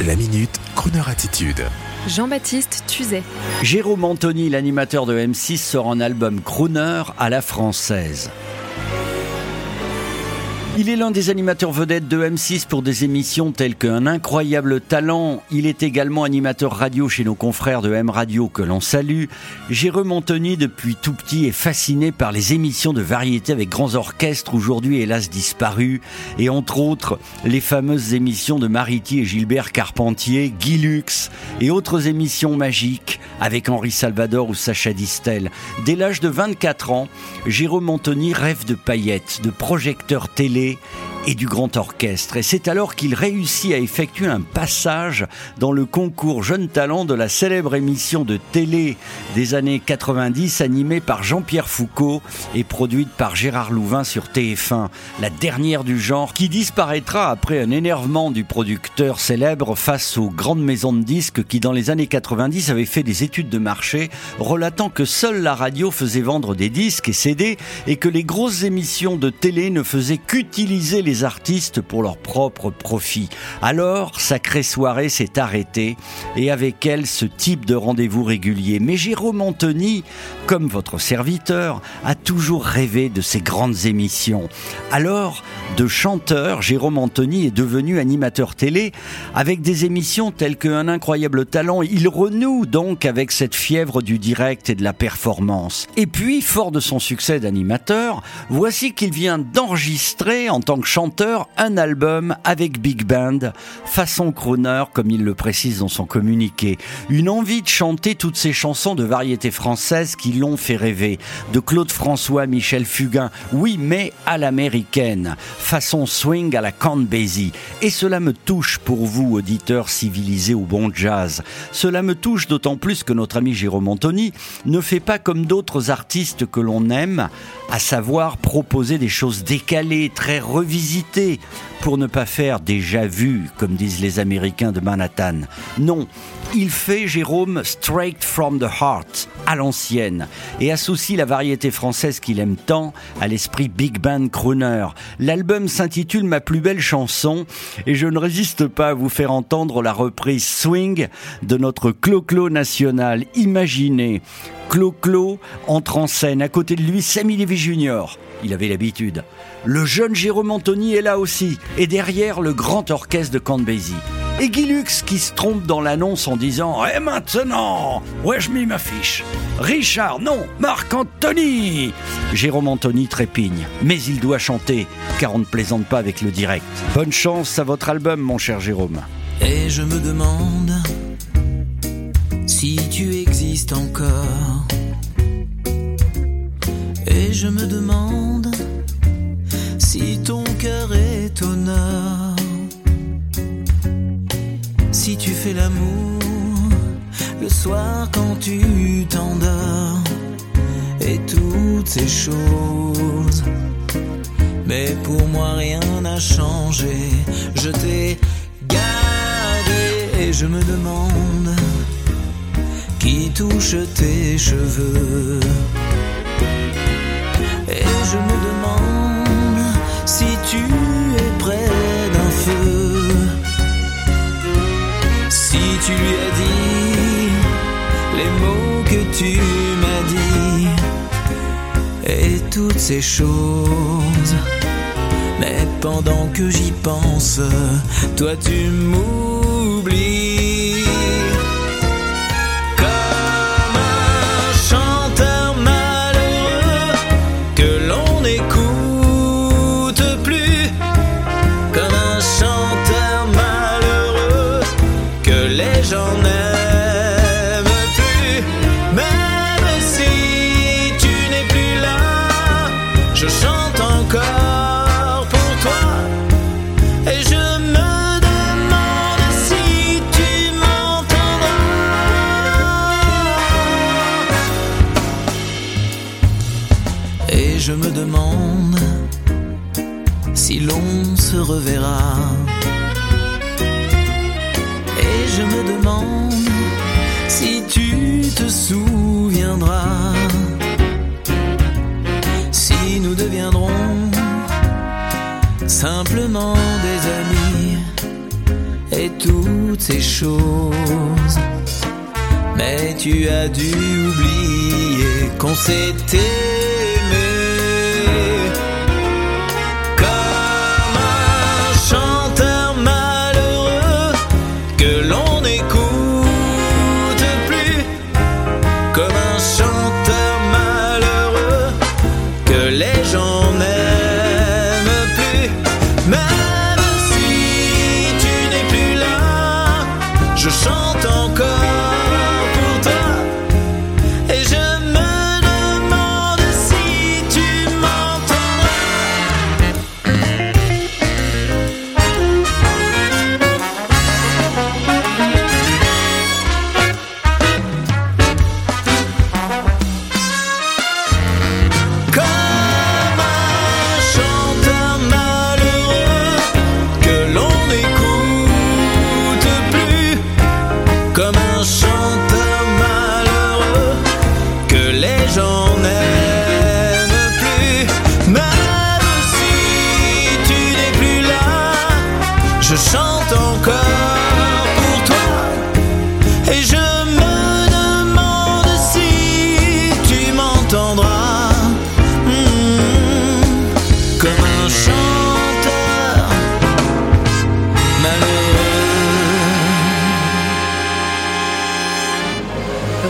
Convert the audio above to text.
La minute, Kroneur attitude. Jean-Baptiste Tuzet. Jérôme Anthony, l'animateur de M6, sort un album crooner à la française. Il est l'un des animateurs vedettes de M6 pour des émissions telles qu'un incroyable talent. Il est également animateur radio chez nos confrères de M Radio que l'on salue. Jérôme Anthony, depuis tout petit, est fasciné par les émissions de variété avec grands orchestres, aujourd'hui hélas disparus, et entre autres les fameuses émissions de Mariti et Gilbert Carpentier, Guy Lux, et autres émissions magiques avec Henri Salvador ou Sacha Distel. Dès l'âge de 24 ans, Jérôme Anthony rêve de paillettes, de projecteurs télé Kennedy et du grand orchestre. Et c'est alors qu'il réussit à effectuer un passage dans le concours Jeune Talent de la célèbre émission de télé des années 90 animée par Jean-Pierre Foucault et produite par Gérard Louvain sur TF1, la dernière du genre qui disparaîtra après un énervement du producteur célèbre face aux grandes maisons de disques qui dans les années 90 avaient fait des études de marché relatant que seule la radio faisait vendre des disques et CD et que les grosses émissions de télé ne faisaient qu'utiliser les artistes pour leur propre profit. Alors, Sacrée Soirée s'est arrêtée et avec elle ce type de rendez-vous régulier. Mais Jérôme Anthony, comme votre serviteur, a toujours rêvé de ces grandes émissions. Alors, de chanteur, Jérôme Anthony est devenu animateur télé avec des émissions telles qu'un incroyable talent. Il renoue donc avec cette fièvre du direct et de la performance. Et puis, fort de son succès d'animateur, voici qu'il vient d'enregistrer en tant que chanteur un album avec Big Band, façon crooner comme il le précise dans son communiqué. Une envie de chanter toutes ces chansons de variété française qui l'ont fait rêver. De Claude François, Michel Fugain, oui mais à l'américaine, façon swing à la Count Basie. Et cela me touche pour vous, auditeurs civilisés au bon jazz. Cela me touche d'autant plus que notre ami Jérôme Anthony ne fait pas comme d'autres artistes que l'on aime, à savoir proposer des choses décalées, très revisitées pour ne pas faire déjà vu, comme disent les Américains de Manhattan. Non, il fait Jérôme straight from the heart, à l'ancienne, et associe la variété française qu'il aime tant à l'esprit big band crooner. L'album s'intitule Ma plus belle chanson, et je ne résiste pas à vous faire entendre la reprise swing de notre Clo-Clo national. Imaginez, Clo-Clo entre en scène, à côté de lui Sammy Levy Jr. Il avait l'habitude. Le jeune Jérôme Anthony est là aussi, et derrière le grand orchestre de Count. Et Guy Lux qui se trompe dans l'annonce en disant Et maintenant Où ai-je mis ma fiche Richard, non Marc Anthony Jérôme Anthony trépigne, mais il doit chanter, car on ne plaisante pas avec le direct. Bonne chance à votre album, mon cher Jérôme. Et je me demande si tu existes encore. Et je me demande si ton cœur est. Si tu fais l'amour le soir quand tu t'endors. Et toutes ces choses. Mais pour moi rien n'a changé. Je t'ai gardé et je me demande qui touche tes cheveux. Et je me demande tu lui as dit les mots que tu m'as dit. Et toutes ces choses. Mais pendant que j'y pense, toi tu m'oublies. je me demande si l'on se reverra. Et je me demande si tu te souviendras, si nous deviendrons simplement des amis et toutes ces choses. Mais tu as dû oublier qu'on s'était